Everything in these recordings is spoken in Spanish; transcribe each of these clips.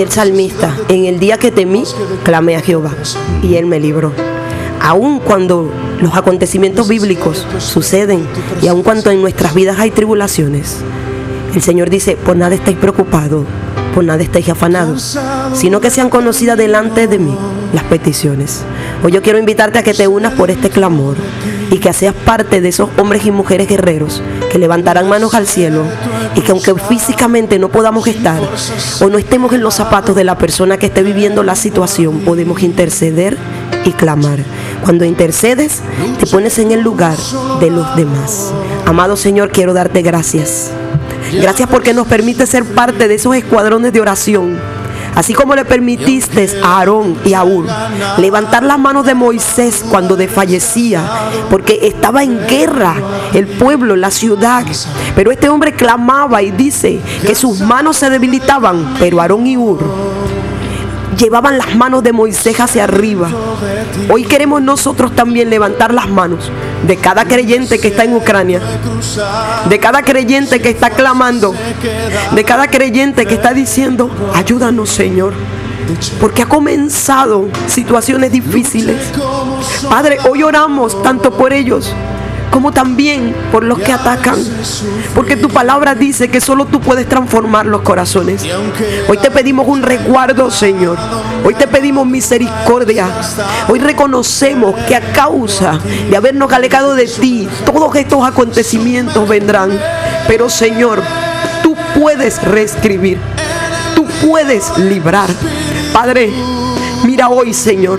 el salmista, en el día que temí, clamé a Jehová y él me libró. Aun cuando los acontecimientos bíblicos suceden y aun cuando en nuestras vidas hay tribulaciones, el Señor dice, por nada estáis preocupados, por nada estáis afanados, sino que sean conocidas delante de mí las peticiones. Hoy yo quiero invitarte a que te unas por este clamor y que seas parte de esos hombres y mujeres guerreros que levantarán manos al cielo y que aunque físicamente no podamos estar o no estemos en los zapatos de la persona que esté viviendo la situación, podemos interceder y clamar. Cuando intercedes, te pones en el lugar de los demás. Amado Señor, quiero darte gracias Gracias porque nos permite ser parte de esos escuadrones de oración. Así como le permitiste a Aarón y a Ur levantar las manos de Moisés cuando desfallecía, porque estaba en guerra el pueblo, la ciudad. Pero este hombre clamaba y dice que sus manos se debilitaban, pero Aarón y Ur llevaban las manos de Moisés hacia arriba. Hoy queremos nosotros también levantar las manos de cada creyente que está en Ucrania, de cada creyente que está clamando, de cada creyente que está diciendo, ayúdanos Señor. Porque ha comenzado situaciones difíciles. Padre, hoy oramos tanto por ellos como también por los que atacan. Porque tu palabra dice que solo tú puedes transformar los corazones. Hoy te pedimos un resguardo, Señor. Hoy te pedimos misericordia. Hoy reconocemos que a causa de habernos alejado de ti, todos estos acontecimientos vendrán. Pero, Señor, tú puedes reescribir. Tú puedes librar. Padre, mira hoy, Señor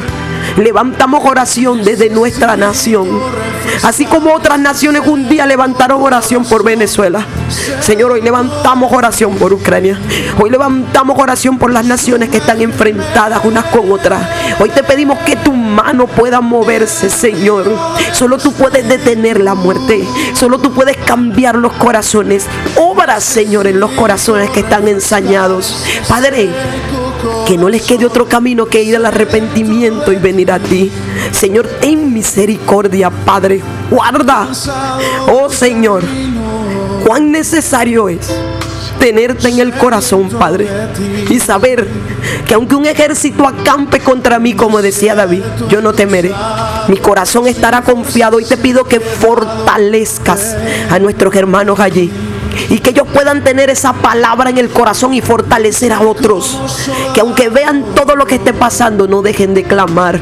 levantamos oración desde nuestra nación. Así como otras naciones un día levantaron oración por Venezuela. Señor, hoy levantamos oración por Ucrania. Hoy levantamos oración por las naciones que están enfrentadas unas con otras. Hoy te pedimos que tu mano pueda moverse, Señor. Solo tú puedes detener la muerte. Solo tú puedes cambiar los corazones. Obra, Señor, en los corazones que están ensañados. Padre, que no les quede otro camino que ir al arrepentimiento y venir a ti. Señor, ten misericordia, Padre. Guarda. Oh Señor, cuán necesario es tenerte en el corazón, Padre, y saber que aunque un ejército acampe contra mí, como decía David, yo no temeré. Mi corazón estará confiado y te pido que fortalezcas a nuestros hermanos allí y que ellos puedan tener esa palabra en el corazón y fortalecer a otros. Que aunque vean todo lo que esté pasando, no dejen de clamar.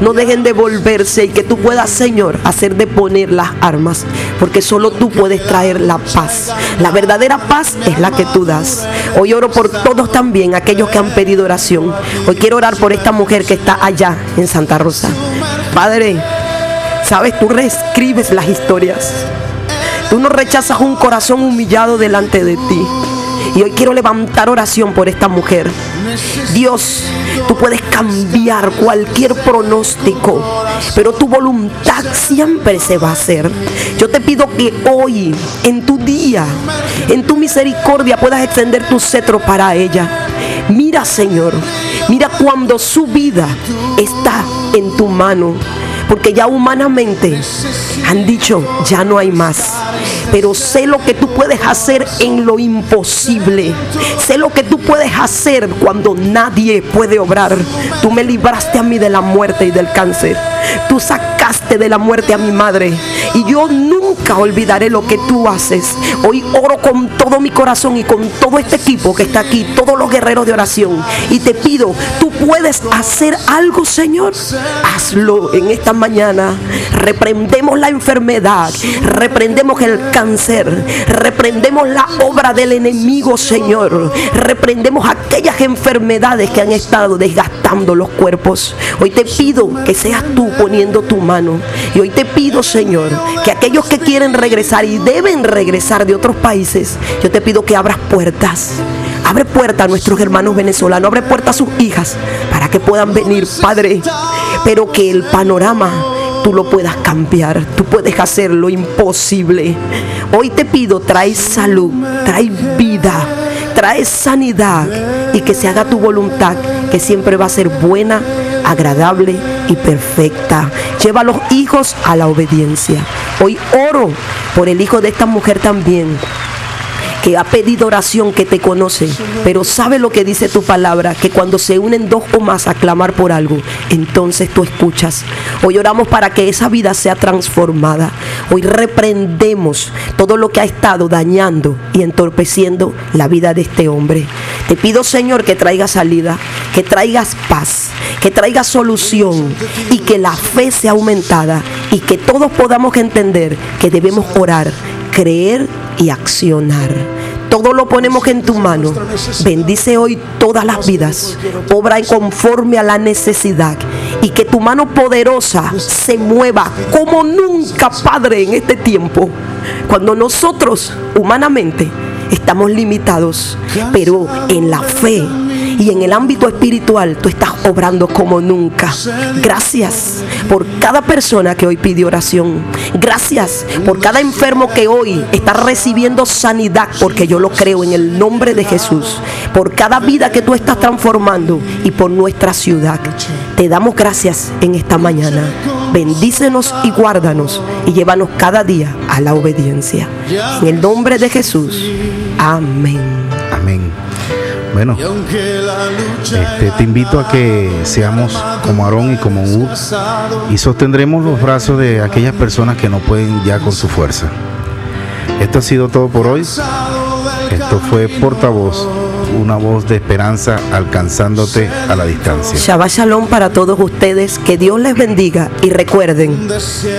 No dejen de volverse y que tú puedas, Señor, hacer de poner las armas. Porque solo tú puedes traer la paz. La verdadera paz es la que tú das. Hoy oro por todos también, aquellos que han pedido oración. Hoy quiero orar por esta mujer que está allá en Santa Rosa. Padre, sabes, tú reescribes las historias. Tú no rechazas un corazón humillado delante de ti. Y hoy quiero levantar oración por esta mujer. Dios, tú puedes cambiar cualquier pronóstico, pero tu voluntad siempre se va a hacer. Yo te pido que hoy, en tu día, en tu misericordia, puedas extender tu cetro para ella. Mira, Señor, mira cuando su vida está en tu mano porque ya humanamente han dicho, ya no hay más. Pero sé lo que tú puedes hacer en lo imposible. Sé lo que tú puedes hacer cuando nadie puede obrar. Tú me libraste a mí de la muerte y del cáncer. Tú sacaste de la muerte a mi madre. Y yo nunca olvidaré lo que tú haces. Hoy oro con todo mi corazón y con todo este equipo que está aquí, todos los guerreros de oración. Y te pido, tú puedes hacer algo, Señor. Hazlo en esta mañana. Reprendemos la enfermedad. Reprendemos el cáncer. Reprendemos la obra del enemigo, Señor. Reprendemos aquellas enfermedades que han estado desgastando los cuerpos. Hoy te pido que seas tú poniendo tu mano. Y hoy te pido, Señor, que aquellos que quieren regresar y deben regresar de otros países, yo te pido que abras puertas. Abre puertas a nuestros hermanos venezolanos, abre puertas a sus hijas para que puedan venir, Padre. Pero que el panorama tú lo puedas cambiar, tú puedes hacer lo imposible. Hoy te pido, trae salud, trae vida, trae sanidad y que se haga tu voluntad, que siempre va a ser buena, agradable y perfecta. Lleva a los hijos a la obediencia. Hoy oro por el hijo de esta mujer también que ha pedido oración, que te conoce, pero sabe lo que dice tu palabra, que cuando se unen dos o más a clamar por algo, entonces tú escuchas. Hoy oramos para que esa vida sea transformada. Hoy reprendemos todo lo que ha estado dañando y entorpeciendo la vida de este hombre. Te pido, Señor, que traigas salida, que traigas paz, que traigas solución y que la fe sea aumentada y que todos podamos entender que debemos orar, creer y accionar. Todo lo ponemos en tu mano. Bendice hoy todas las vidas. Obra conforme a la necesidad. Y que tu mano poderosa se mueva como nunca, Padre, en este tiempo. Cuando nosotros, humanamente, estamos limitados. Pero en la fe y en el ámbito espiritual tú estás obrando como nunca. Gracias por cada persona que hoy pide oración. Gracias por cada enfermo que hoy está recibiendo sanidad, porque yo lo creo en el nombre de Jesús. Por cada vida que tú estás transformando y por nuestra ciudad. Te damos gracias en esta mañana. Bendícenos y guárdanos y llévanos cada día a la obediencia. En el nombre de Jesús. Amén. Amén. Bueno, este, te invito a que seamos como Aarón y como Ur y sostendremos los brazos de aquellas personas que no pueden ya con su fuerza. Esto ha sido todo por hoy. Esto fue portavoz una voz de esperanza alcanzándote a la distancia. Shabbat Shalom para todos ustedes, que Dios les bendiga y recuerden,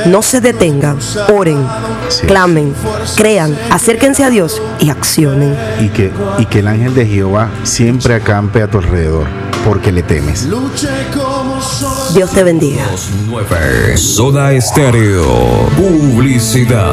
no se detengan, oren, sí. clamen, crean, acérquense a Dios y accionen. Y que, y que el ángel de Jehová siempre acampe a tu alrededor, porque le temes. Dios te bendiga. Soda Estéreo, publicidad.